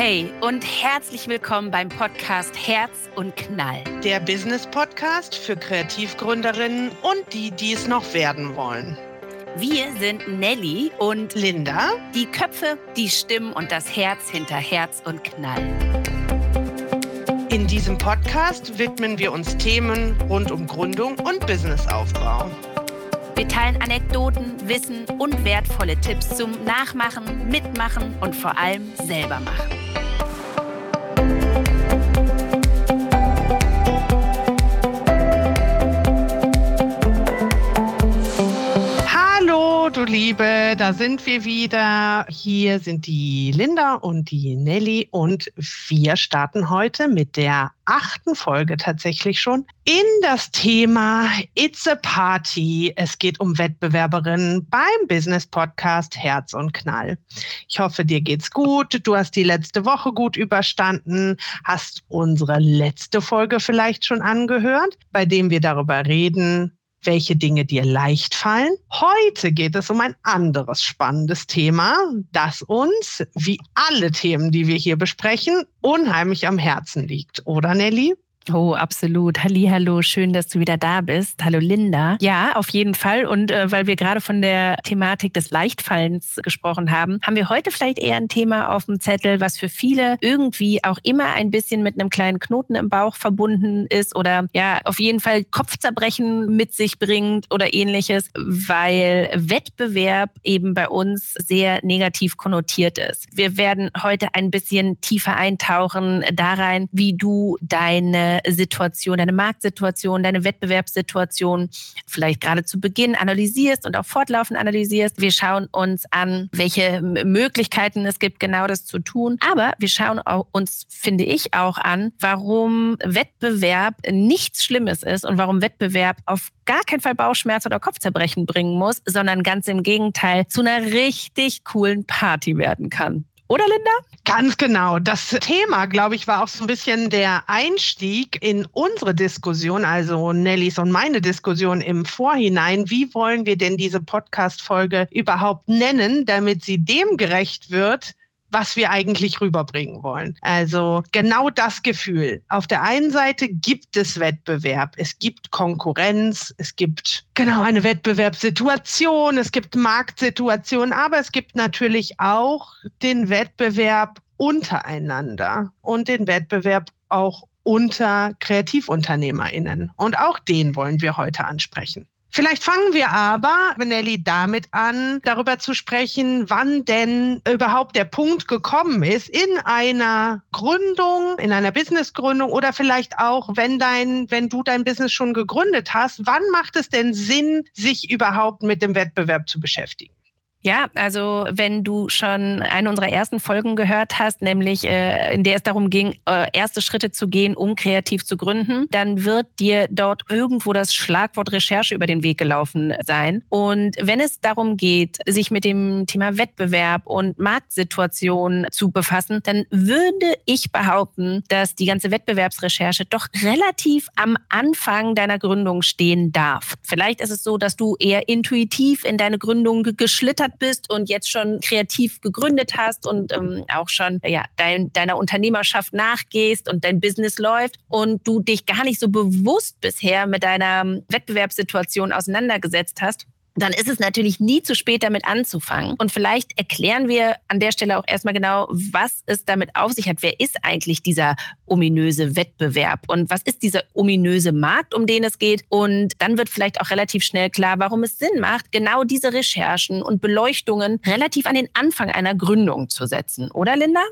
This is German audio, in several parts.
Hey und herzlich willkommen beim Podcast Herz und Knall. Der Business Podcast für Kreativgründerinnen und die, die es noch werden wollen. Wir sind Nelly und Linda, die Köpfe, die Stimmen und das Herz hinter Herz und Knall. In diesem Podcast widmen wir uns Themen rund um Gründung und Businessaufbau. Wir teilen Anekdoten, Wissen und wertvolle Tipps zum Nachmachen, Mitmachen und vor allem selber machen. Du Liebe, da sind wir wieder. Hier sind die Linda und die Nelly und wir starten heute mit der achten Folge tatsächlich schon in das Thema It's a Party. Es geht um Wettbewerberinnen beim Business Podcast Herz und Knall. Ich hoffe, dir geht's gut. Du hast die letzte Woche gut überstanden, hast unsere letzte Folge vielleicht schon angehört, bei dem wir darüber reden, welche Dinge dir leicht fallen. Heute geht es um ein anderes spannendes Thema, das uns, wie alle Themen, die wir hier besprechen, unheimlich am Herzen liegt. Oder Nelly? Oh, absolut. Hallo, schön, dass du wieder da bist. Hallo Linda. Ja, auf jeden Fall. Und äh, weil wir gerade von der Thematik des Leichtfallens gesprochen haben, haben wir heute vielleicht eher ein Thema auf dem Zettel, was für viele irgendwie auch immer ein bisschen mit einem kleinen Knoten im Bauch verbunden ist oder ja, auf jeden Fall Kopfzerbrechen mit sich bringt oder ähnliches, weil Wettbewerb eben bei uns sehr negativ konnotiert ist. Wir werden heute ein bisschen tiefer eintauchen da rein, wie du deine Situation, deine Marktsituation, deine Wettbewerbssituation vielleicht gerade zu Beginn analysierst und auch fortlaufend analysierst. Wir schauen uns an, welche Möglichkeiten es gibt, genau das zu tun. Aber wir schauen uns, finde ich, auch an, warum Wettbewerb nichts Schlimmes ist und warum Wettbewerb auf gar keinen Fall Bauchschmerz oder Kopfzerbrechen bringen muss, sondern ganz im Gegenteil zu einer richtig coolen Party werden kann. Oder Linda? Ganz genau. Das Thema, glaube ich, war auch so ein bisschen der Einstieg in unsere Diskussion, also Nellys und meine Diskussion im Vorhinein. Wie wollen wir denn diese Podcast-Folge überhaupt nennen, damit sie dem gerecht wird, was wir eigentlich rüberbringen wollen. Also genau das Gefühl. Auf der einen Seite gibt es Wettbewerb, es gibt Konkurrenz, es gibt genau eine Wettbewerbssituation, es gibt Marktsituationen, aber es gibt natürlich auch den Wettbewerb untereinander und den Wettbewerb auch unter Kreativunternehmerinnen. Und auch den wollen wir heute ansprechen. Vielleicht fangen wir aber, Nelly, damit an, darüber zu sprechen, wann denn überhaupt der Punkt gekommen ist in einer Gründung, in einer Businessgründung oder vielleicht auch, wenn dein, wenn du dein Business schon gegründet hast, wann macht es denn Sinn, sich überhaupt mit dem Wettbewerb zu beschäftigen? Ja, also wenn du schon eine unserer ersten Folgen gehört hast, nämlich äh, in der es darum ging, äh, erste Schritte zu gehen, um kreativ zu gründen, dann wird dir dort irgendwo das Schlagwort Recherche über den Weg gelaufen sein. Und wenn es darum geht, sich mit dem Thema Wettbewerb und Marktsituation zu befassen, dann würde ich behaupten, dass die ganze Wettbewerbsrecherche doch relativ am Anfang deiner Gründung stehen darf. Vielleicht ist es so, dass du eher intuitiv in deine Gründung geschlittert gescheitert bist und jetzt schon kreativ gegründet hast und ähm, auch schon ja, dein, deiner Unternehmerschaft nachgehst und dein Business läuft und du dich gar nicht so bewusst bisher mit deiner Wettbewerbssituation auseinandergesetzt hast, dann ist es natürlich nie zu spät, damit anzufangen. Und vielleicht erklären wir an der Stelle auch erstmal genau, was es damit auf sich hat. Wer ist eigentlich dieser ominöse Wettbewerb und was ist dieser ominöse Markt, um den es geht? Und dann wird vielleicht auch relativ schnell klar, warum es Sinn macht, genau diese Recherchen und Beleuchtungen relativ an den Anfang einer Gründung zu setzen. Oder Linda?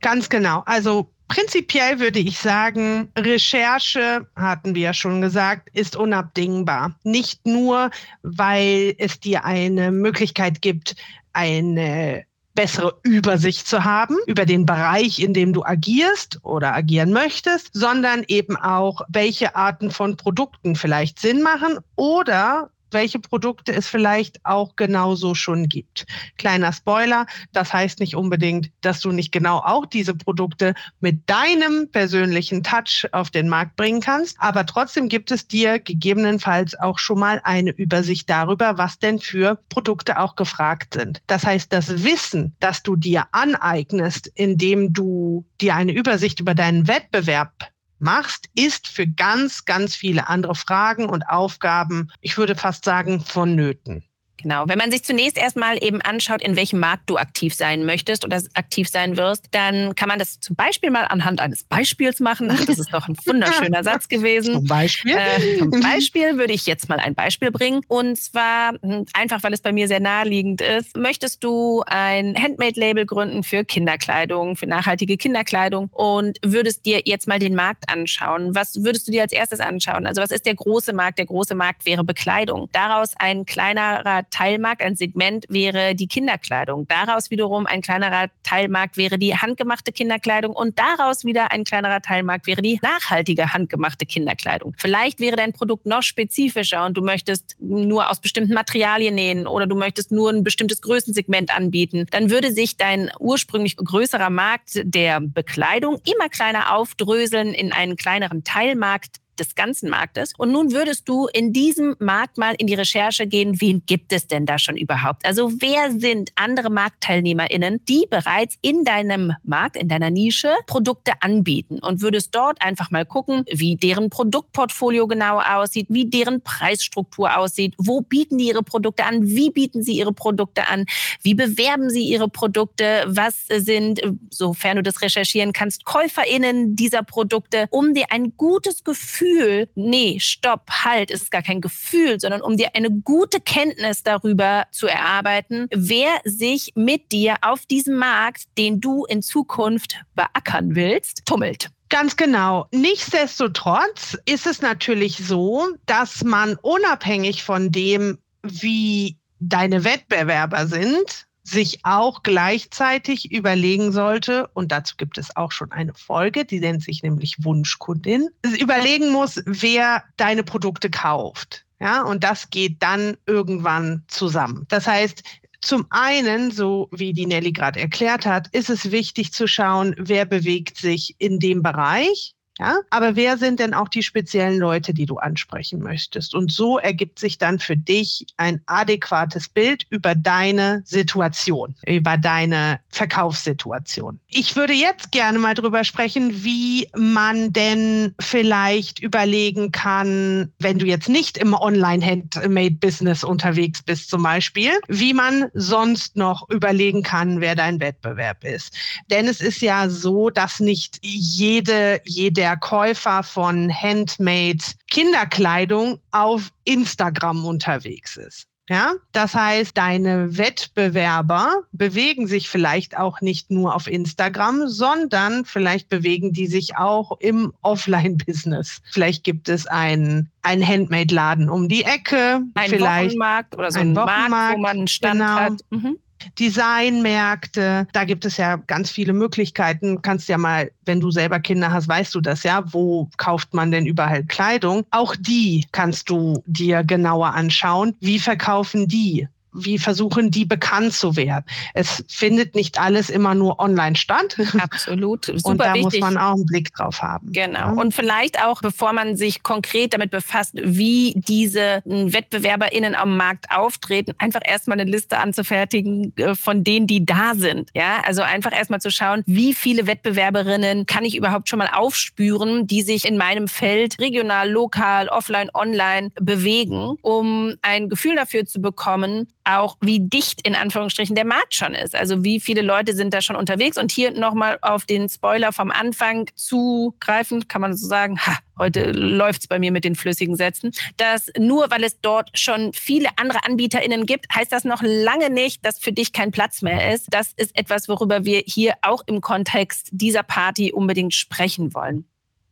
Ganz genau. Also Prinzipiell würde ich sagen, Recherche, hatten wir ja schon gesagt, ist unabdingbar. Nicht nur, weil es dir eine Möglichkeit gibt, eine bessere Übersicht zu haben über den Bereich, in dem du agierst oder agieren möchtest, sondern eben auch, welche Arten von Produkten vielleicht Sinn machen oder welche Produkte es vielleicht auch genauso schon gibt. Kleiner Spoiler, das heißt nicht unbedingt, dass du nicht genau auch diese Produkte mit deinem persönlichen Touch auf den Markt bringen kannst, aber trotzdem gibt es dir gegebenenfalls auch schon mal eine Übersicht darüber, was denn für Produkte auch gefragt sind. Das heißt, das Wissen, das du dir aneignest, indem du dir eine Übersicht über deinen Wettbewerb machst, ist für ganz, ganz viele andere Fragen und Aufgaben, ich würde fast sagen, vonnöten. Genau. Wenn man sich zunächst erstmal eben anschaut, in welchem Markt du aktiv sein möchtest oder aktiv sein wirst, dann kann man das zum Beispiel mal anhand eines Beispiels machen. Ach, das ist doch ein wunderschöner Satz gewesen. Zum Beispiel? Äh, zum Beispiel würde ich jetzt mal ein Beispiel bringen. Und zwar hm, einfach, weil es bei mir sehr naheliegend ist. Möchtest du ein Handmade-Label gründen für Kinderkleidung, für nachhaltige Kinderkleidung und würdest dir jetzt mal den Markt anschauen? Was würdest du dir als erstes anschauen? Also was ist der große Markt? Der große Markt wäre Bekleidung. Daraus ein kleinerer Teilmarkt, ein Segment wäre die Kinderkleidung. Daraus wiederum ein kleinerer Teilmarkt wäre die handgemachte Kinderkleidung und daraus wieder ein kleinerer Teilmarkt wäre die nachhaltige handgemachte Kinderkleidung. Vielleicht wäre dein Produkt noch spezifischer und du möchtest nur aus bestimmten Materialien nähen oder du möchtest nur ein bestimmtes Größensegment anbieten. Dann würde sich dein ursprünglich größerer Markt der Bekleidung immer kleiner aufdröseln in einen kleineren Teilmarkt des ganzen Marktes. Und nun würdest du in diesem Markt mal in die Recherche gehen, wen gibt es denn da schon überhaupt? Also wer sind andere MarktteilnehmerInnen, die bereits in deinem Markt, in deiner Nische Produkte anbieten? Und würdest dort einfach mal gucken, wie deren Produktportfolio genau aussieht, wie deren Preisstruktur aussieht, wo bieten die ihre Produkte an, wie bieten sie ihre Produkte an, wie bewerben sie ihre Produkte, was sind, sofern du das recherchieren kannst, KäuferInnen dieser Produkte, um dir ein gutes Gefühl Gefühl, nee, stopp, halt, es ist gar kein Gefühl, sondern um dir eine gute Kenntnis darüber zu erarbeiten, wer sich mit dir auf diesem Markt, den du in Zukunft beackern willst, tummelt. Ganz genau. Nichtsdestotrotz ist es natürlich so, dass man unabhängig von dem, wie deine Wettbewerber sind, sich auch gleichzeitig überlegen sollte, und dazu gibt es auch schon eine Folge, die nennt sich nämlich Wunschkundin, überlegen muss, wer deine Produkte kauft. Ja, und das geht dann irgendwann zusammen. Das heißt, zum einen, so wie die Nelly gerade erklärt hat, ist es wichtig zu schauen, wer bewegt sich in dem Bereich ja, aber wer sind denn auch die speziellen Leute, die du ansprechen möchtest? Und so ergibt sich dann für dich ein adäquates Bild über deine Situation, über deine Verkaufssituation. Ich würde jetzt gerne mal drüber sprechen, wie man denn vielleicht überlegen kann, wenn du jetzt nicht im Online-Handmade-Business unterwegs bist zum Beispiel, wie man sonst noch überlegen kann, wer dein Wettbewerb ist. Denn es ist ja so, dass nicht jede, jede der Käufer von Handmade Kinderkleidung auf Instagram unterwegs ist. Ja, das heißt, deine Wettbewerber bewegen sich vielleicht auch nicht nur auf Instagram, sondern vielleicht bewegen die sich auch im Offline-Business. Vielleicht gibt es einen, einen Handmade-Laden um die Ecke, ein vielleicht Wochenmarkt oder so ein Wochenmarkt, Markt, wo man einen Stand genau. hat. Mhm. Designmärkte. Da gibt es ja ganz viele Möglichkeiten. Kannst ja mal, wenn du selber Kinder hast, weißt du das ja. Wo kauft man denn überall Kleidung? Auch die kannst du dir genauer anschauen. Wie verkaufen die? Wie versuchen die bekannt zu werden. Es findet nicht alles immer nur online statt. Absolut. Super Und da wichtig. muss man auch einen Blick drauf haben. Genau. Ja. Und vielleicht auch, bevor man sich konkret damit befasst, wie diese WettbewerberInnen am Markt auftreten, einfach erstmal eine Liste anzufertigen äh, von denen, die da sind. Ja, also einfach erstmal zu schauen, wie viele Wettbewerberinnen kann ich überhaupt schon mal aufspüren, die sich in meinem Feld regional, lokal, offline, online bewegen, um ein Gefühl dafür zu bekommen, auch, wie dicht in Anführungsstrichen der Markt schon ist. Also wie viele Leute sind da schon unterwegs. Und hier nochmal auf den Spoiler vom Anfang zugreifen, kann man so sagen, ha, heute läuft's bei mir mit den flüssigen Sätzen, dass nur weil es dort schon viele andere AnbieterInnen gibt, heißt das noch lange nicht, dass für dich kein Platz mehr ist. Das ist etwas, worüber wir hier auch im Kontext dieser Party unbedingt sprechen wollen.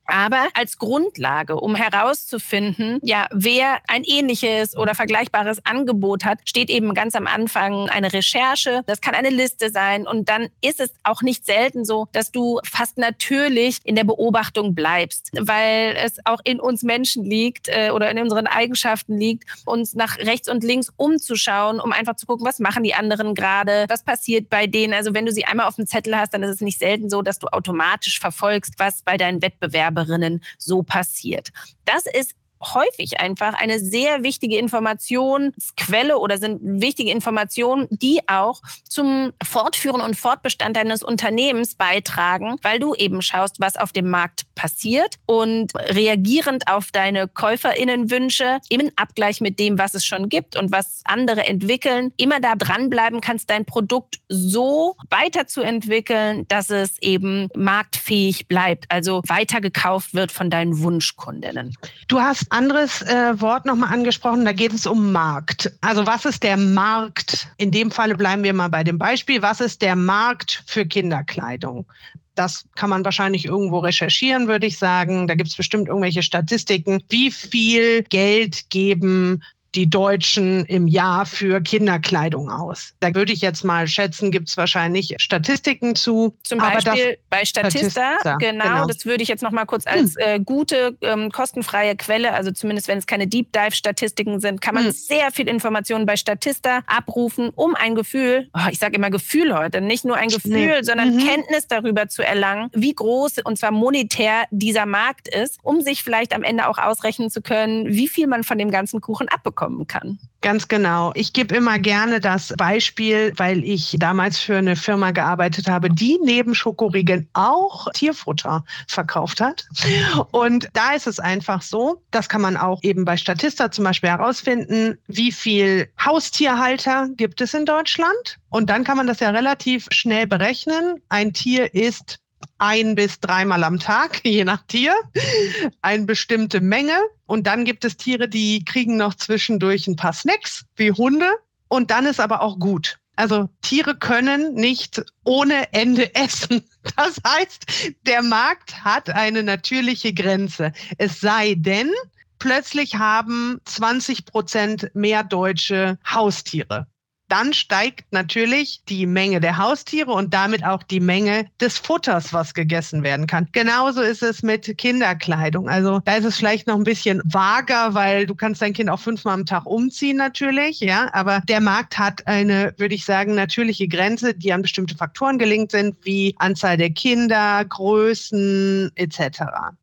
Aber als Grundlage, um herauszufinden, ja, wer ein ähnliches oder vergleichbares Angebot hat, steht eben ganz am Anfang eine Recherche. Das kann eine Liste sein. Und dann ist es auch nicht selten so, dass du fast natürlich in der Beobachtung bleibst, weil es auch in uns Menschen liegt äh, oder in unseren Eigenschaften liegt, uns nach rechts und links umzuschauen, um einfach zu gucken, was machen die anderen gerade, was passiert bei denen. Also wenn du sie einmal auf dem Zettel hast, dann ist es nicht selten so, dass du automatisch verfolgst, was bei deinen Wettbewerberinnen so passiert. Das ist häufig einfach eine sehr wichtige Informationsquelle oder sind wichtige Informationen, die auch zum Fortführen und Fortbestand deines Unternehmens beitragen, weil du eben schaust, was auf dem Markt passiert und reagierend auf deine Käuferinnenwünsche im Abgleich mit dem, was es schon gibt und was andere entwickeln, immer da dranbleiben kannst, dein Produkt so weiterzuentwickeln, dass es eben marktfähig bleibt, also weitergekauft wird von deinen Wunschkundinnen. Du hast anderes äh, Wort nochmal angesprochen, da geht es um Markt. Also was ist der Markt? In dem Falle bleiben wir mal bei dem Beispiel. Was ist der Markt für Kinderkleidung? Das kann man wahrscheinlich irgendwo recherchieren, würde ich sagen. Da gibt es bestimmt irgendwelche Statistiken. Wie viel Geld geben die Deutschen im Jahr für Kinderkleidung aus? Da würde ich jetzt mal schätzen, gibt es wahrscheinlich Statistiken zu. Zum Beispiel bei Statista, Statista genau, genau, Das würde ich jetzt noch mal kurz als hm. äh, gute, ähm, kostenfreie Quelle, also zumindest wenn es keine Deep Dive-Statistiken sind, kann man hm. sehr viel Informationen bei Statista abrufen, um ein Gefühl, oh, ich sage immer Gefühl heute, nicht nur ein Gefühl, nee. sondern mhm. Kenntnis darüber zu erlangen, wie groß und zwar monetär dieser Markt ist, um sich vielleicht am Ende auch ausrechnen zu können, wie viel man von dem ganzen Kuchen abbekommt bekommen kann. Ganz genau. Ich gebe immer gerne das Beispiel, weil ich damals für eine Firma gearbeitet habe, die neben Schokoriegeln auch Tierfutter verkauft hat. Und da ist es einfach so, das kann man auch eben bei Statista zum Beispiel herausfinden, wie viel Haustierhalter gibt es in Deutschland. Und dann kann man das ja relativ schnell berechnen. Ein Tier ist ein bis dreimal am Tag, je nach Tier, eine bestimmte Menge. Und dann gibt es Tiere, die kriegen noch zwischendurch ein paar Snacks, wie Hunde. Und dann ist aber auch gut. Also Tiere können nicht ohne Ende essen. Das heißt, der Markt hat eine natürliche Grenze. Es sei denn, plötzlich haben 20 Prozent mehr Deutsche Haustiere dann steigt natürlich die Menge der Haustiere und damit auch die Menge des Futters, was gegessen werden kann. Genauso ist es mit Kinderkleidung. Also da ist es vielleicht noch ein bisschen vager, weil du kannst dein Kind auch fünfmal am Tag umziehen natürlich, ja. Aber der Markt hat eine, würde ich sagen, natürliche Grenze, die an bestimmte Faktoren gelingt sind, wie Anzahl der Kinder, Größen etc.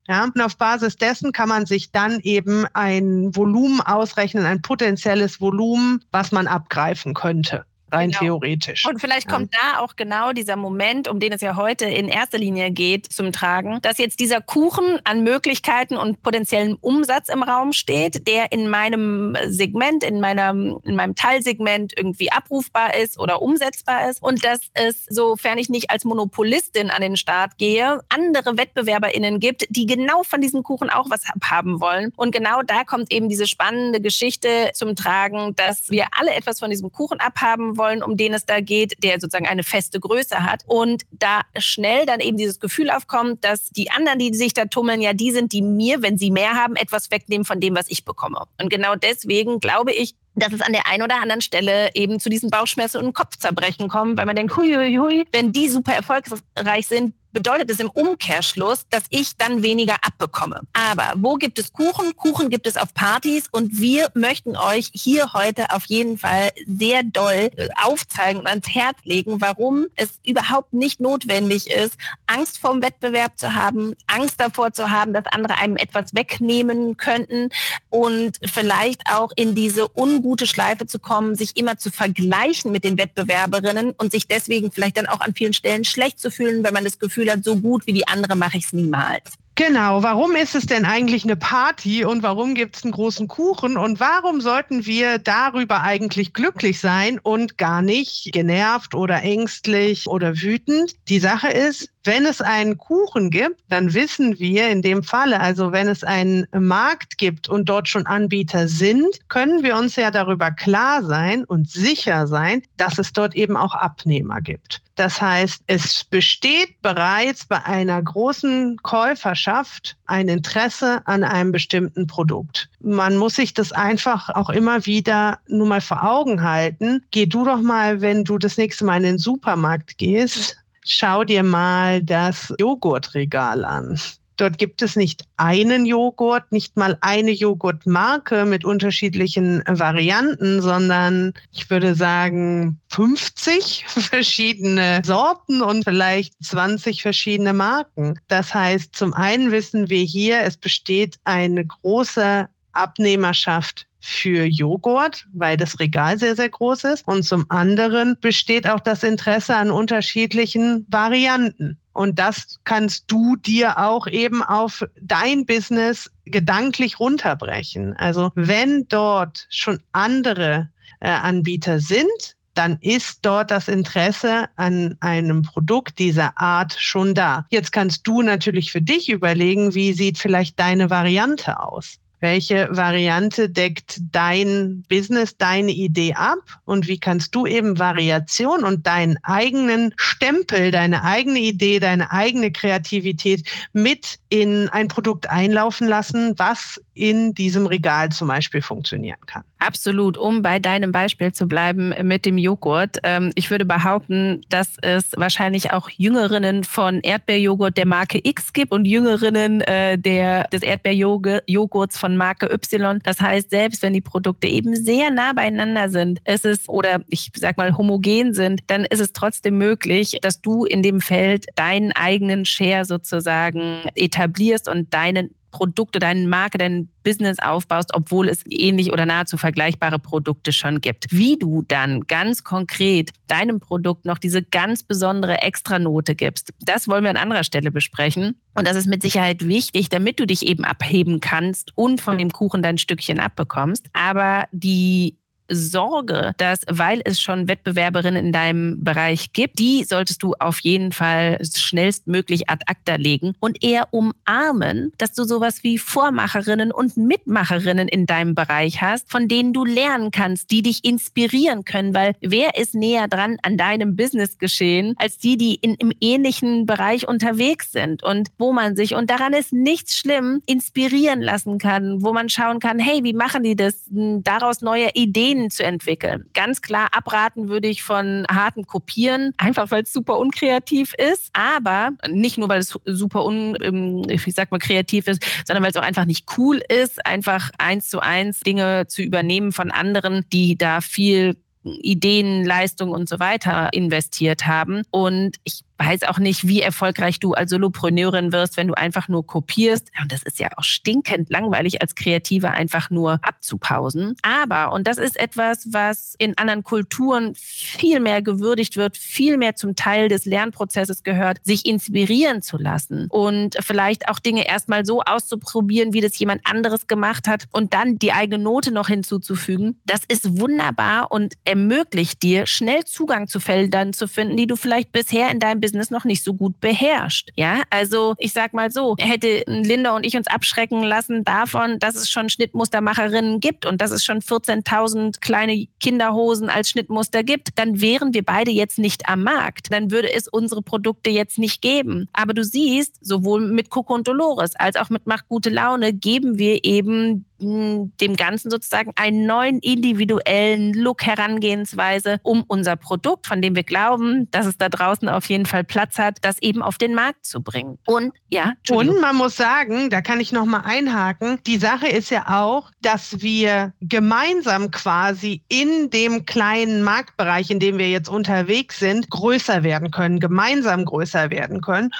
Ja. Und auf Basis dessen kann man sich dann eben ein Volumen ausrechnen, ein potenzielles Volumen, was man abgreifen könnte rein genau. theoretisch. Und vielleicht kommt da auch genau dieser Moment, um den es ja heute in erster Linie geht, zum Tragen, dass jetzt dieser Kuchen an Möglichkeiten und potenziellen Umsatz im Raum steht, der in meinem Segment, in meinem, in meinem Teilsegment irgendwie abrufbar ist oder umsetzbar ist und dass es, sofern ich nicht als Monopolistin an den Start gehe, andere WettbewerberInnen gibt, die genau von diesem Kuchen auch was haben wollen. Und genau da kommt eben diese spannende Geschichte zum Tragen, dass wir alle etwas von diesem Kuchen abhaben wollen, um den es da geht, der sozusagen eine feste Größe hat. Und da schnell dann eben dieses Gefühl aufkommt, dass die anderen, die sich da tummeln, ja die sind, die mir, wenn sie mehr haben, etwas wegnehmen von dem, was ich bekomme. Und genau deswegen glaube ich, dass es an der einen oder anderen Stelle eben zu diesen Bauchschmerzen und Kopfzerbrechen kommt, weil man denkt, hui, hui, hui, wenn die super erfolgreich sind, bedeutet es im Umkehrschluss, dass ich dann weniger abbekomme. Aber wo gibt es Kuchen? Kuchen gibt es auf Partys und wir möchten euch hier heute auf jeden Fall sehr doll aufzeigen und ans Herz legen, warum es überhaupt nicht notwendig ist, Angst vorm Wettbewerb zu haben, Angst davor zu haben, dass andere einem etwas wegnehmen könnten und vielleicht auch in diese ungute Schleife zu kommen, sich immer zu vergleichen mit den Wettbewerberinnen und sich deswegen vielleicht dann auch an vielen Stellen schlecht zu fühlen, wenn man das Gefühl Gefühl hat, so gut wie die andere mache ich es niemals. Genau, warum ist es denn eigentlich eine Party und warum gibt es einen großen Kuchen und warum sollten wir darüber eigentlich glücklich sein und gar nicht genervt oder ängstlich oder wütend? Die Sache ist, Wenn es einen Kuchen gibt, dann wissen wir in dem Falle, also wenn es einen Markt gibt und dort schon Anbieter sind, können wir uns ja darüber klar sein und sicher sein, dass es dort eben auch Abnehmer gibt. Das heißt, es besteht bereits bei einer großen Käuferschaft ein Interesse an einem bestimmten Produkt. Man muss sich das einfach auch immer wieder nur mal vor Augen halten. Geh du doch mal, wenn du das nächste Mal in den Supermarkt gehst, schau dir mal das Joghurtregal an. Dort gibt es nicht einen Joghurt, nicht mal eine Joghurtmarke mit unterschiedlichen Varianten, sondern ich würde sagen 50 verschiedene Sorten und vielleicht 20 verschiedene Marken. Das heißt, zum einen wissen wir hier, es besteht eine große Abnehmerschaft für Joghurt, weil das Regal sehr, sehr groß ist. Und zum anderen besteht auch das Interesse an unterschiedlichen Varianten. Und das kannst du dir auch eben auf dein Business gedanklich runterbrechen. Also wenn dort schon andere äh, Anbieter sind, dann ist dort das Interesse an einem Produkt dieser Art schon da. Jetzt kannst du natürlich für dich überlegen, wie sieht vielleicht deine Variante aus. Welche Variante deckt dein Business, deine Idee ab? Und wie kannst du eben Variation und deinen eigenen Stempel, deine eigene Idee, deine eigene Kreativität mit in ein Produkt einlaufen lassen, was in diesem Regal zum Beispiel funktionieren kann? Absolut, um bei deinem Beispiel zu bleiben mit dem Joghurt. Ähm, ich würde behaupten, dass es wahrscheinlich auch Jüngerinnen von Erdbeerjoghurt der Marke X gibt und Jüngerinnen äh, der, des Erdbeerjoghurts von Marke Y. Das heißt, selbst wenn die Produkte eben sehr nah beieinander sind, ist es oder ich sag mal homogen sind, dann ist es trotzdem möglich, dass du in dem Feld deinen eigenen Share sozusagen etablierst und deinen Produkte, deine Marke, dein Business aufbaust, obwohl es ähnlich oder nahezu vergleichbare Produkte schon gibt. Wie du dann ganz konkret deinem Produkt noch diese ganz besondere Extranote gibst, das wollen wir an anderer Stelle besprechen. Und das ist mit Sicherheit wichtig, damit du dich eben abheben kannst und von dem Kuchen dein Stückchen abbekommst. Aber die Sorge, dass, weil es schon Wettbewerberinnen in deinem Bereich gibt, die solltest du auf jeden Fall schnellstmöglich ad acta legen und eher umarmen, dass du sowas wie Vormacherinnen und Mitmacherinnen in deinem Bereich hast, von denen du lernen kannst, die dich inspirieren können, weil wer ist näher dran an deinem Business geschehen als die, die in, im ähnlichen Bereich unterwegs sind und wo man sich, und daran ist nichts schlimm, inspirieren lassen kann, wo man schauen kann, hey, wie machen die das, daraus neue Ideen Ideen zu entwickeln. Ganz klar abraten würde ich von harten Kopieren, einfach weil es super unkreativ ist, aber nicht nur, weil es super un, ähm, ich sag mal, kreativ ist, sondern weil es auch einfach nicht cool ist, einfach eins zu eins Dinge zu übernehmen von anderen, die da viel Ideen, Leistung und so weiter investiert haben. Und ich weiß auch nicht, wie erfolgreich du als Solopreneurin wirst, wenn du einfach nur kopierst. Und das ist ja auch stinkend langweilig als Kreative einfach nur abzupausen. Aber, und das ist etwas, was in anderen Kulturen viel mehr gewürdigt wird, viel mehr zum Teil des Lernprozesses gehört, sich inspirieren zu lassen und vielleicht auch Dinge erstmal so auszuprobieren, wie das jemand anderes gemacht hat und dann die eigene Note noch hinzuzufügen. Das ist wunderbar und ermöglicht dir, schnell Zugang zu Feldern zu finden, die du vielleicht bisher in deinem Business noch nicht so gut beherrscht. Ja, also ich sag mal so, hätte Linda und ich uns abschrecken lassen davon, dass es schon Schnittmustermacherinnen gibt und dass es schon 14.000 kleine Kinderhosen als Schnittmuster gibt, dann wären wir beide jetzt nicht am Markt. Dann würde es unsere Produkte jetzt nicht geben. Aber du siehst, sowohl mit Coco und Dolores als auch mit Macht gute Laune geben wir eben dem Ganzen sozusagen einen neuen individuellen Look, Herangehensweise, um unser Produkt, von dem wir glauben, dass es da draußen auf jeden Fall Platz hat, das eben auf den Markt zu bringen. Und ja, und man muss sagen, da kann ich noch mal einhaken. Die Sache ist ja auch, dass wir gemeinsam quasi in dem kleinen Marktbereich, in dem wir jetzt unterwegs sind, größer werden können, gemeinsam größer werden können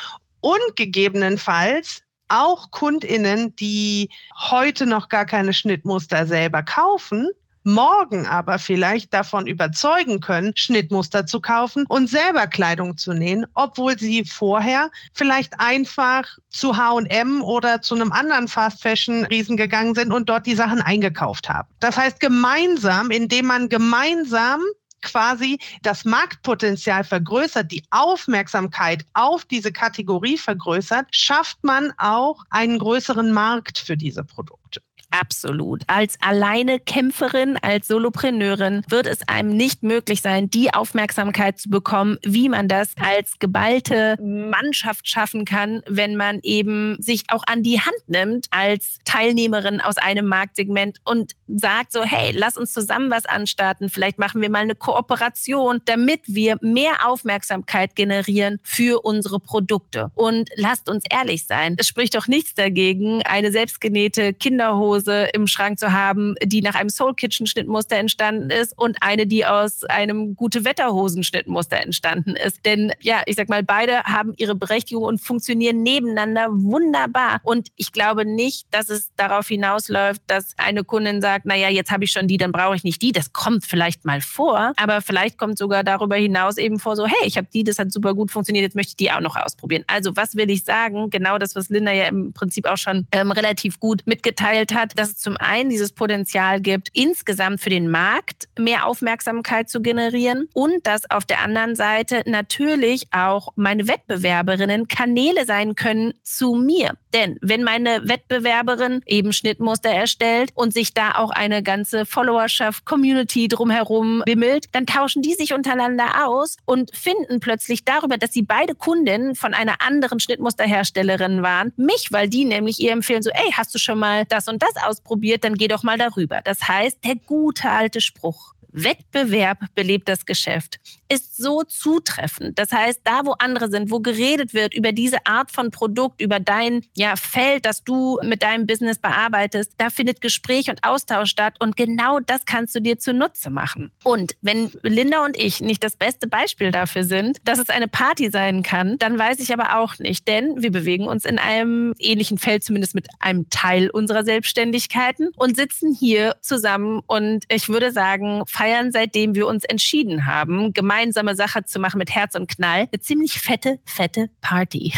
und gegebenenfalls auch Kundinnen, die heute noch gar keine Schnittmuster selber kaufen, morgen aber vielleicht davon überzeugen können, Schnittmuster zu kaufen und selber Kleidung zu nähen, obwohl sie vorher vielleicht einfach zu H&M oder zu einem anderen Fast Fashion Riesen gegangen sind und dort die Sachen eingekauft haben. Das heißt, gemeinsam, indem man gemeinsam quasi das Marktpotenzial vergrößert, die Aufmerksamkeit auf diese Kategorie vergrößert, schafft man auch einen größeren Markt für diese Produkte. Absolut. Als alleine Kämpferin, als Solopreneurin wird es einem nicht möglich sein, die Aufmerksamkeit zu bekommen, wie man das als geballte Mannschaft schaffen kann, wenn man eben sich auch an die Hand nimmt als Teilnehmerin aus einem Marktsegment und sagt so, hey, lass uns zusammen was anstarten. Vielleicht machen wir mal eine Kooperation, damit wir mehr Aufmerksamkeit generieren für unsere Produkte. Und lasst uns ehrlich sein. Es spricht doch nichts dagegen, eine selbstgenähte Kinderhose Hose im Schrank zu haben, die nach einem Soul Kitchen Schnittmuster entstanden ist und eine, die aus einem gute Wetterhosen Schnittmuster entstanden ist. Denn ja, ich sag mal, beide haben ihre Berechtigung und funktionieren nebeneinander wunderbar. Und ich glaube nicht, dass es darauf hinausläuft, dass eine Kundin sagt, naja, jetzt habe ich schon die, dann brauche ich nicht die. Das kommt vielleicht mal vor, aber vielleicht kommt sogar darüber hinaus eben vor so, hey, ich habe die, das hat super gut funktioniert, jetzt möchte ich die auch noch ausprobieren. Also was will ich sagen? Genau das, was Linda ja im Prinzip auch schon ähm, relativ gut mitgeteilt hat hat, dass es zum einen dieses Potenzial gibt, insgesamt für den Markt mehr Aufmerksamkeit zu generieren und dass auf der anderen Seite natürlich auch meine Wettbewerberinnen Kanäle sein können zu mir. Denn wenn meine Wettbewerberin eben Schnittmuster erstellt und sich da auch eine ganze Followerschaft, Community drumherum bimmelt, dann tauschen die sich untereinander aus und finden plötzlich darüber, dass sie beide Kundinnen von einer anderen Schnittmusterherstellerin waren, mich, weil die nämlich ihr empfehlen so, ey, hast du schon mal das und das ausprobiert, dann geh doch mal darüber. Das heißt, der gute alte Spruch, Wettbewerb belebt das Geschäft ist so zutreffend. Das heißt, da wo andere sind, wo geredet wird über diese Art von Produkt, über dein ja, Feld, das du mit deinem Business bearbeitest, da findet Gespräch und Austausch statt und genau das kannst du dir zunutze machen. Und wenn Linda und ich nicht das beste Beispiel dafür sind, dass es eine Party sein kann, dann weiß ich aber auch nicht, denn wir bewegen uns in einem ähnlichen Feld, zumindest mit einem Teil unserer Selbstständigkeiten und sitzen hier zusammen und ich würde sagen, feiern seitdem wir uns entschieden haben, gemeinsam gemeinsame Sache zu machen mit Herz und Knall. Eine ziemlich fette, fette Party.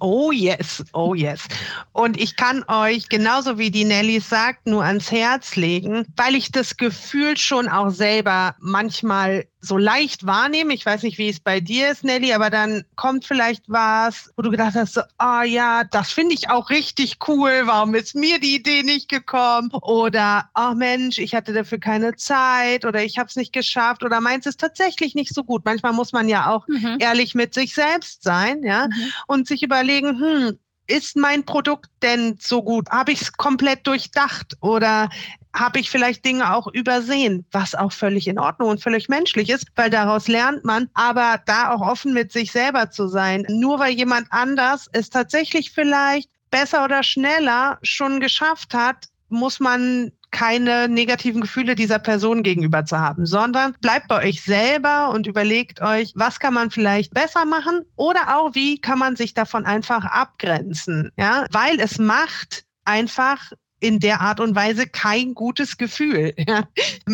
Oh yes, oh yes. Und ich kann euch, genauso wie die Nelly sagt, nur ans Herz legen, weil ich das Gefühl schon auch selber manchmal so leicht wahrnehme. Ich weiß nicht, wie es bei dir ist, Nelly, aber dann kommt vielleicht was, wo du gedacht hast, ah oh, ja, das finde ich auch richtig cool. Warum ist mir die Idee nicht gekommen? Oder, ach oh, Mensch, ich hatte dafür keine Zeit oder ich habe es nicht geschafft oder meins ist tatsächlich nicht so gut. Manchmal muss man ja auch mhm. ehrlich mit sich selbst sein, ja, mhm. und sich überlegen, hm, ist mein Produkt denn so gut? Habe ich es komplett durchdacht oder habe ich vielleicht Dinge auch übersehen, was auch völlig in Ordnung und völlig menschlich ist, weil daraus lernt man, aber da auch offen mit sich selber zu sein. Nur weil jemand anders es tatsächlich vielleicht besser oder schneller schon geschafft hat, muss man keine negativen Gefühle dieser Person gegenüber zu haben, sondern bleibt bei euch selber und überlegt euch, was kann man vielleicht besser machen oder auch wie kann man sich davon einfach abgrenzen, ja, weil es macht einfach in der Art und Weise kein gutes Gefühl. Ja.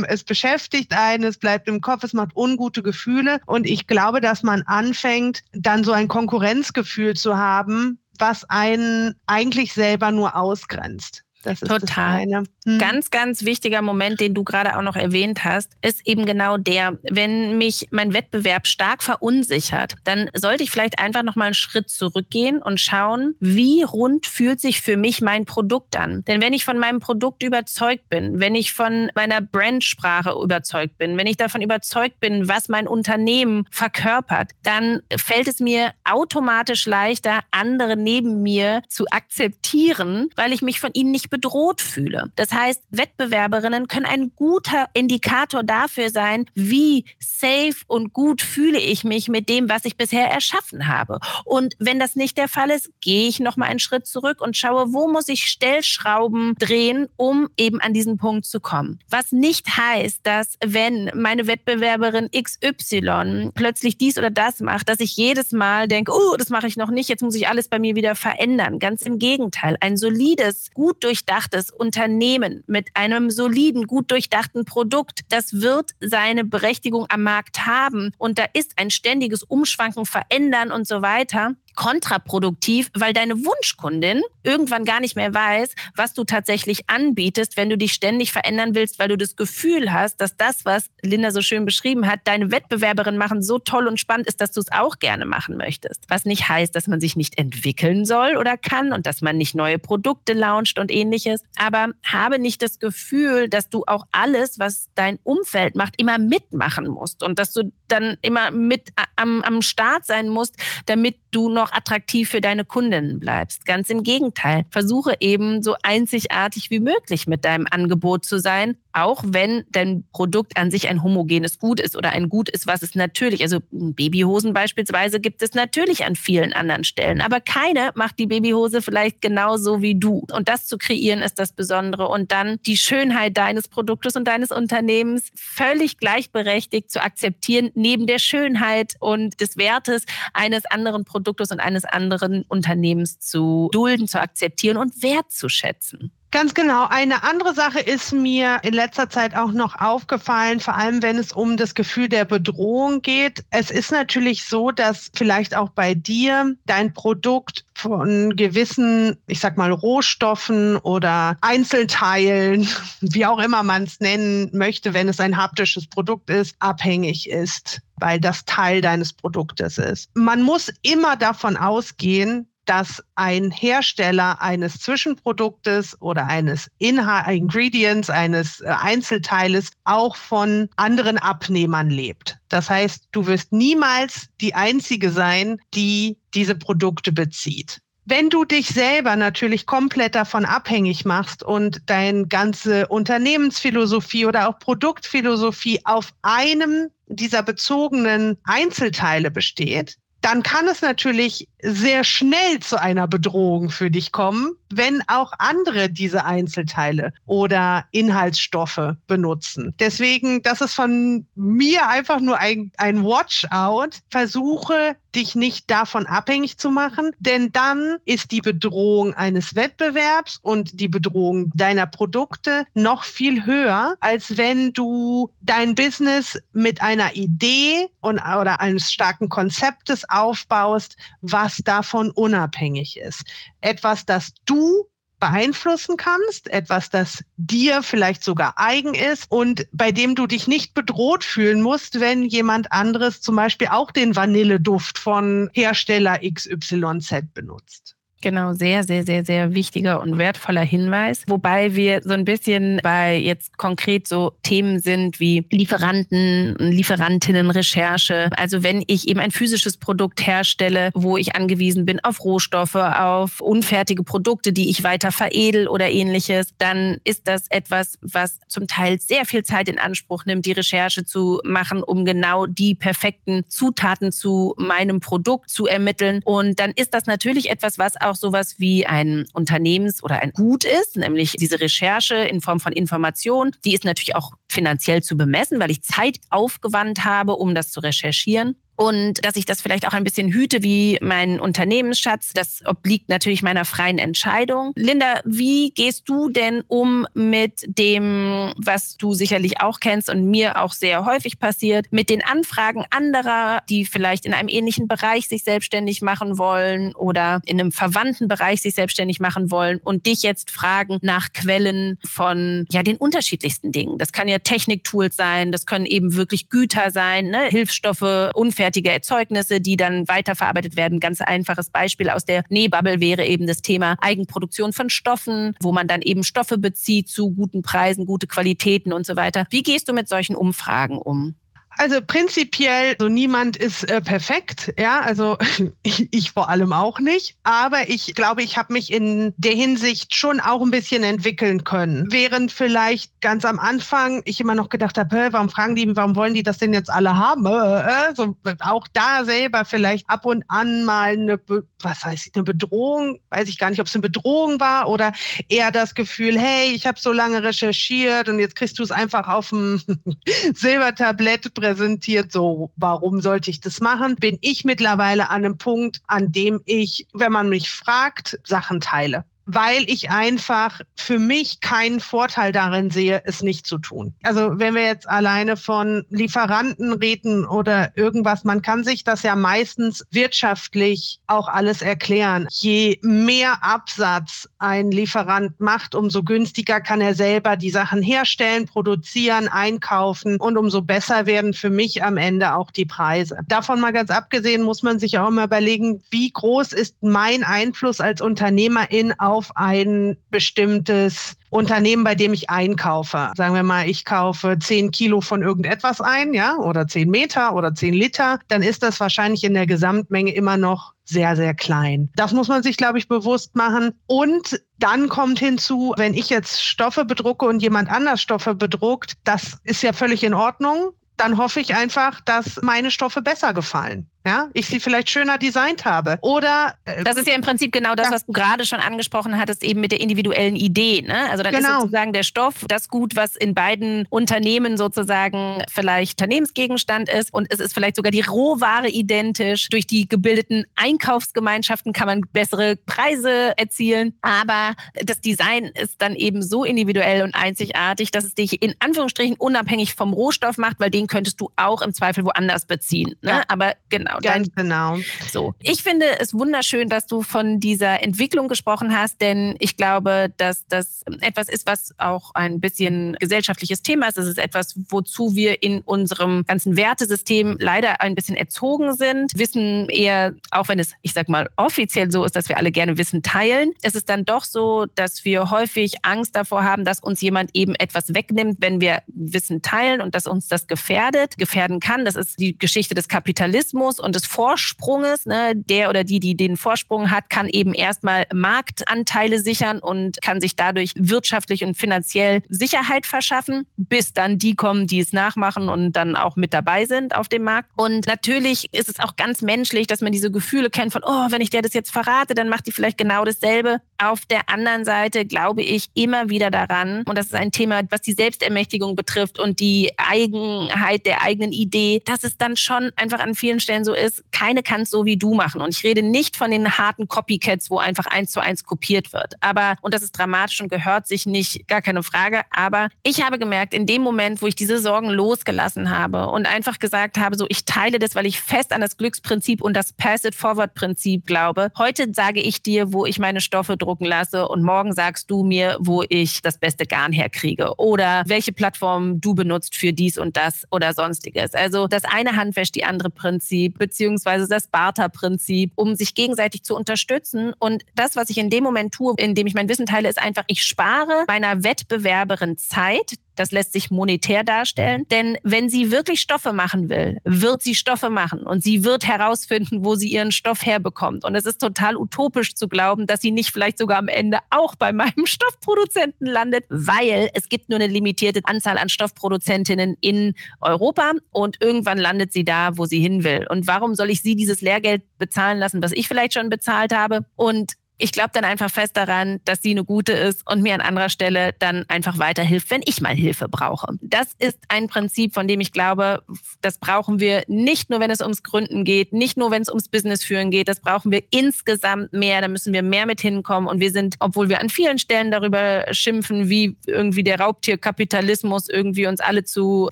Es beschäftigt einen, es bleibt im Kopf, es macht ungute Gefühle. Und ich glaube, dass man anfängt, dann so ein Konkurrenzgefühl zu haben, was einen eigentlich selber nur ausgrenzt. Das ist Total. Hm. Ganz, ganz wichtiger Moment, den du gerade auch noch erwähnt hast, ist eben genau der, wenn mich mein Wettbewerb stark verunsichert, dann sollte ich vielleicht einfach noch mal einen Schritt zurückgehen und schauen, wie rund fühlt sich für mich mein Produkt an. Denn wenn ich von meinem Produkt überzeugt bin, wenn ich von meiner Brandsprache überzeugt bin, wenn ich davon überzeugt bin, was mein Unternehmen verkörpert, dann fällt es mir automatisch leichter, andere neben mir zu akzeptieren, weil ich mich von ihnen nicht bedroht fühle. Das heißt, Wettbewerberinnen können ein guter Indikator dafür sein, wie safe und gut fühle ich mich mit dem, was ich bisher erschaffen habe. Und wenn das nicht der Fall ist, gehe ich noch mal einen Schritt zurück und schaue, wo muss ich Stellschrauben drehen, um eben an diesen Punkt zu kommen. Was nicht heißt, dass wenn meine Wettbewerberin XY plötzlich dies oder das macht, dass ich jedes Mal denke, oh, das mache ich noch nicht, jetzt muss ich alles bei mir wieder verändern. Ganz im Gegenteil. Ein solides, gut durch durchdachtes Unternehmen mit einem soliden, gut durchdachten Produkt, das wird seine Berechtigung am Markt haben. Und da ist ein ständiges Umschwanken, Verändern und so weiter. Kontraproduktiv, weil deine Wunschkundin irgendwann gar nicht mehr weiß, was du tatsächlich anbietest, wenn du dich ständig verändern willst, weil du das Gefühl hast, dass das, was Linda so schön beschrieben hat, deine Wettbewerberin machen, so toll und spannend ist, dass du es auch gerne machen möchtest. Was nicht heißt, dass man sich nicht entwickeln soll oder kann und dass man nicht neue Produkte launcht und ähnliches. Aber habe nicht das Gefühl, dass du auch alles, was dein Umfeld macht, immer mitmachen musst und dass du dann immer mit am, am Start sein musst, damit du noch attraktiv für deine Kundinnen bleibst. Ganz im Gegenteil. Versuche eben so einzigartig wie möglich mit deinem Angebot zu sein, auch wenn dein Produkt an sich ein homogenes Gut ist oder ein Gut ist, was es natürlich, also Babyhosen beispielsweise gibt es natürlich an vielen anderen Stellen, aber keine macht die Babyhose vielleicht genauso wie du. Und das zu kreieren ist das Besondere und dann die Schönheit deines Produktes und deines Unternehmens völlig gleichberechtigt zu akzeptieren, neben der Schönheit und des Wertes eines anderen Produktes und eines anderen Unternehmens zu dulden, zu akzeptieren und wertzuschätzen. Ganz genau. Eine andere Sache ist mir in letzter Zeit auch noch aufgefallen, vor allem wenn es um das Gefühl der Bedrohung geht. Es ist natürlich so, dass vielleicht auch bei dir dein Produkt von gewissen, ich sag mal, Rohstoffen oder Einzelteilen, wie auch immer man es nennen möchte, wenn es ein haptisches Produkt ist, abhängig ist weil das Teil deines Produktes ist. Man muss immer davon ausgehen, dass ein Hersteller eines Zwischenproduktes oder eines Inha Ingredients, eines äh, Einzelteiles auch von anderen Abnehmern lebt. Das heißt, du wirst niemals die Einzige sein, die diese Produkte bezieht. Wenn du dich selber natürlich komplett davon abhängig machst und deine ganze Unternehmensphilosophie oder auch Produktphilosophie auf einem dieser bezogenen Einzelteile besteht, dann kann es natürlich sehr schnell zu einer Bedrohung für dich kommen, wenn auch andere diese Einzelteile oder Inhaltsstoffe benutzen. Deswegen, das ist von mir einfach nur ein, ein Watch-out. Versuche, dich nicht davon abhängig zu machen, denn dann ist die Bedrohung eines Wettbewerbs und die Bedrohung deiner Produkte noch viel höher, als wenn du dein Business mit einer Idee und, oder eines starken Konzeptes aufbaust, was davon unabhängig ist. Etwas, das du beeinflussen kannst, etwas, das dir vielleicht sogar eigen ist und bei dem du dich nicht bedroht fühlen musst, wenn jemand anderes zum Beispiel auch den Vanilleduft von Hersteller XYZ benutzt. Genau, sehr, sehr, sehr, sehr wichtiger und wertvoller Hinweis. Wobei wir so ein bisschen bei jetzt konkret so Themen sind wie Lieferanten, Lieferantinnen, Recherche. Also wenn ich eben ein physisches Produkt herstelle, wo ich angewiesen bin auf Rohstoffe, auf unfertige Produkte, die ich weiter veredel oder ähnliches, dann ist das etwas, was zum Teil sehr viel Zeit in Anspruch nimmt, die Recherche zu machen, um genau die perfekten Zutaten zu meinem Produkt zu ermitteln. Und dann ist das natürlich etwas, was auch sowas wie ein Unternehmens- oder ein Gut ist, nämlich diese Recherche in Form von Information. Die ist natürlich auch finanziell zu bemessen, weil ich Zeit aufgewandt habe, um das zu recherchieren und dass ich das vielleicht auch ein bisschen hüte wie mein Unternehmensschatz. Das obliegt natürlich meiner freien Entscheidung. Linda, wie gehst du denn um mit dem, was du sicherlich auch kennst und mir auch sehr häufig passiert, mit den Anfragen anderer, die vielleicht in einem ähnlichen Bereich sich selbstständig machen wollen oder in einem verwandten Bereich sich selbstständig machen wollen und dich jetzt fragen nach Quellen von ja den unterschiedlichsten Dingen. Das kann ja Techniktools sein, das können eben wirklich Güter sein, ne? Hilfsstoffe, unfertige hochwertige Erzeugnisse, die dann weiterverarbeitet werden. Ganz einfaches Beispiel aus der Nähbubble wäre eben das Thema Eigenproduktion von Stoffen, wo man dann eben Stoffe bezieht zu guten Preisen, gute Qualitäten und so weiter. Wie gehst du mit solchen Umfragen um? Also prinzipiell, so niemand ist äh, perfekt, ja, also ich, ich, vor allem auch nicht. Aber ich glaube, ich habe mich in der Hinsicht schon auch ein bisschen entwickeln können. Während vielleicht ganz am Anfang ich immer noch gedacht habe, warum fragen die, warum wollen die das denn jetzt alle haben? Äh, äh, so, auch da selber vielleicht ab und an mal eine, was heißt eine Bedrohung, weiß ich gar nicht, ob es eine Bedrohung war oder eher das Gefühl, hey, ich habe so lange recherchiert und jetzt kriegst du es einfach auf dem Silbertablett präsentiert, so warum sollte ich das machen, bin ich mittlerweile an einem Punkt, an dem ich, wenn man mich fragt, Sachen teile weil ich einfach für mich keinen Vorteil darin sehe, es nicht zu tun. Also wenn wir jetzt alleine von Lieferanten reden oder irgendwas, man kann sich das ja meistens wirtschaftlich auch alles erklären. Je mehr Absatz ein Lieferant macht, umso günstiger kann er selber die Sachen herstellen, produzieren, einkaufen und umso besser werden für mich am Ende auch die Preise. Davon mal ganz abgesehen muss man sich auch immer überlegen, wie groß ist mein Einfluss als Unternehmerin auf ein bestimmtes Unternehmen, bei dem ich einkaufe. Sagen wir mal, ich kaufe zehn Kilo von irgendetwas ein, ja, oder zehn Meter oder zehn Liter, dann ist das wahrscheinlich in der Gesamtmenge immer noch sehr, sehr klein. Das muss man sich, glaube ich, bewusst machen. Und dann kommt hinzu, wenn ich jetzt Stoffe bedrucke und jemand anders Stoffe bedruckt, das ist ja völlig in Ordnung. Dann hoffe ich einfach, dass meine Stoffe besser gefallen ja, ich sie vielleicht schöner designt habe. Oder äh, das ist ja im Prinzip genau das, ja. was du gerade schon angesprochen hattest, eben mit der individuellen Idee. Ne? Also dann genau. ist sozusagen der Stoff das Gut, was in beiden Unternehmen sozusagen vielleicht Unternehmensgegenstand ist und es ist vielleicht sogar die Rohware identisch. Durch die gebildeten Einkaufsgemeinschaften kann man bessere Preise erzielen, aber das Design ist dann eben so individuell und einzigartig, dass es dich in Anführungsstrichen unabhängig vom Rohstoff macht, weil den könntest du auch im Zweifel woanders beziehen. Ne? Ja. Aber genau Genau. Ganz dann, genau. So. Ich finde es wunderschön, dass du von dieser Entwicklung gesprochen hast, denn ich glaube, dass das etwas ist, was auch ein bisschen gesellschaftliches Thema ist. Es ist etwas, wozu wir in unserem ganzen Wertesystem leider ein bisschen erzogen sind. Wissen eher, auch wenn es, ich sag mal, offiziell so ist, dass wir alle gerne Wissen teilen. Es ist dann doch so, dass wir häufig Angst davor haben, dass uns jemand eben etwas wegnimmt, wenn wir Wissen teilen und dass uns das gefährdet, gefährden kann. Das ist die Geschichte des Kapitalismus und des Vorsprunges. Ne? Der oder die, die den Vorsprung hat, kann eben erstmal Marktanteile sichern und kann sich dadurch wirtschaftlich und finanziell Sicherheit verschaffen, bis dann die kommen, die es nachmachen und dann auch mit dabei sind auf dem Markt. Und natürlich ist es auch ganz menschlich, dass man diese Gefühle kennt von, oh, wenn ich der das jetzt verrate, dann macht die vielleicht genau dasselbe. Auf der anderen Seite glaube ich immer wieder daran, und das ist ein Thema, was die Selbstermächtigung betrifft und die Eigenheit der eigenen Idee, dass es dann schon einfach an vielen Stellen so ist, keine kann es so wie du machen. Und ich rede nicht von den harten Copycats, wo einfach eins zu eins kopiert wird. Aber, und das ist dramatisch und gehört sich nicht, gar keine Frage. Aber ich habe gemerkt, in dem Moment, wo ich diese Sorgen losgelassen habe und einfach gesagt habe, so ich teile das, weil ich fest an das Glücksprinzip und das Pass-it-Forward-Prinzip glaube. Heute sage ich dir, wo ich meine Stoffe drucken lasse und morgen sagst du mir, wo ich das beste Garn herkriege oder welche Plattform du benutzt für dies und das oder sonstiges. Also das eine Hand wäscht die andere Prinzip beziehungsweise das Barter-Prinzip, um sich gegenseitig zu unterstützen. Und das, was ich in dem Moment tue, indem ich mein Wissen teile, ist einfach, ich spare meiner Wettbewerberin Zeit, das lässt sich monetär darstellen. Denn wenn sie wirklich Stoffe machen will, wird sie Stoffe machen und sie wird herausfinden, wo sie ihren Stoff herbekommt. Und es ist total utopisch zu glauben, dass sie nicht vielleicht sogar am Ende auch bei meinem Stoffproduzenten landet, weil es gibt nur eine limitierte Anzahl an Stoffproduzentinnen in Europa und irgendwann landet sie da, wo sie hin will. Und warum soll ich sie dieses Lehrgeld bezahlen lassen, was ich vielleicht schon bezahlt habe? Und ich glaube dann einfach fest daran, dass sie eine gute ist und mir an anderer Stelle dann einfach weiterhilft, wenn ich mal Hilfe brauche. Das ist ein Prinzip, von dem ich glaube, das brauchen wir nicht nur, wenn es ums Gründen geht, nicht nur, wenn es ums Business führen geht, das brauchen wir insgesamt mehr, da müssen wir mehr mit hinkommen. Und wir sind, obwohl wir an vielen Stellen darüber schimpfen, wie irgendwie der Raubtierkapitalismus irgendwie uns alle zu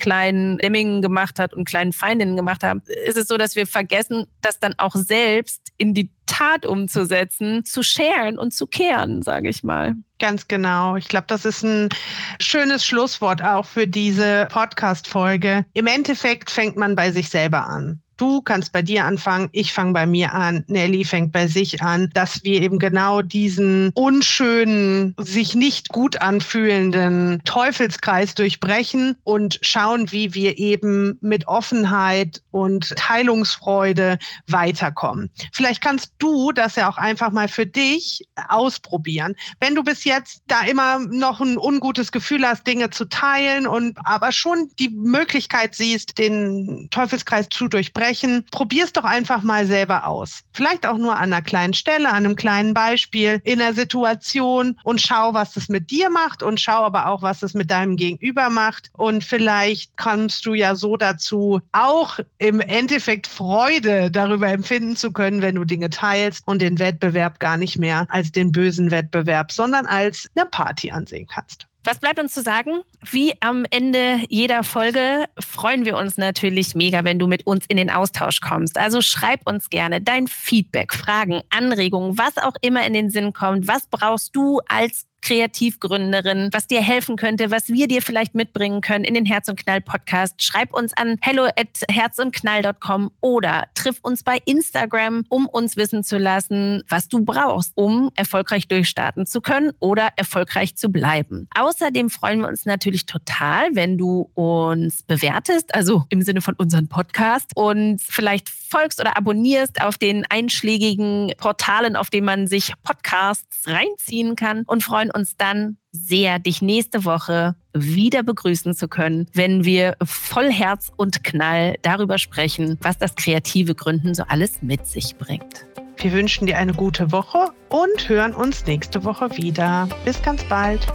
kleinen Lemmingen gemacht hat und kleinen Feindinnen gemacht haben, ist es so, dass wir vergessen, dass dann auch selbst in die Tat umzusetzen, zu scheren und zu kehren, sage ich mal. Ganz genau. Ich glaube, das ist ein schönes Schlusswort auch für diese Podcast-Folge. Im Endeffekt fängt man bei sich selber an. Du kannst bei dir anfangen, ich fange bei mir an, Nelly fängt bei sich an, dass wir eben genau diesen unschönen, sich nicht gut anfühlenden Teufelskreis durchbrechen und schauen, wie wir eben mit Offenheit und Teilungsfreude weiterkommen. Vielleicht kannst du das ja auch einfach mal für dich ausprobieren. Wenn du bis jetzt da immer noch ein ungutes Gefühl hast, Dinge zu teilen und aber schon die Möglichkeit siehst, den Teufelskreis zu durchbrechen, sprechen. Probier es doch einfach mal selber aus. Vielleicht auch nur an einer kleinen Stelle, an einem kleinen Beispiel, in der Situation und schau, was es mit dir macht und schau aber auch, was es mit deinem Gegenüber macht. Und vielleicht kommst du ja so dazu, auch im Endeffekt Freude darüber empfinden zu können, wenn du Dinge teilst und den Wettbewerb gar nicht mehr als den bösen Wettbewerb, sondern als eine Party ansehen kannst. Was bleibt uns zu sagen? Wie am Ende jeder Folge freuen wir uns natürlich mega, wenn du mit uns in den Austausch kommst. Also schreib uns gerne dein Feedback, Fragen, Anregungen, was auch immer in den Sinn kommt. Was brauchst du als Kreativgründerin, was dir helfen könnte, was wir dir vielleicht mitbringen können in den Herz und Knall Podcast. Schreib uns an hello at herzundknall.com oder triff uns bei Instagram, um uns wissen zu lassen, was du brauchst, um erfolgreich durchstarten zu können oder erfolgreich zu bleiben. Außerdem freuen wir uns natürlich total, wenn du uns bewertest, also im Sinne von unserem Podcast und vielleicht folgst oder abonnierst auf den einschlägigen Portalen, auf denen man sich Podcasts reinziehen kann und freuen uns dann sehr, dich nächste Woche wieder begrüßen zu können, wenn wir voll Herz und Knall darüber sprechen, was das kreative Gründen so alles mit sich bringt. Wir wünschen dir eine gute Woche und hören uns nächste Woche wieder. Bis ganz bald.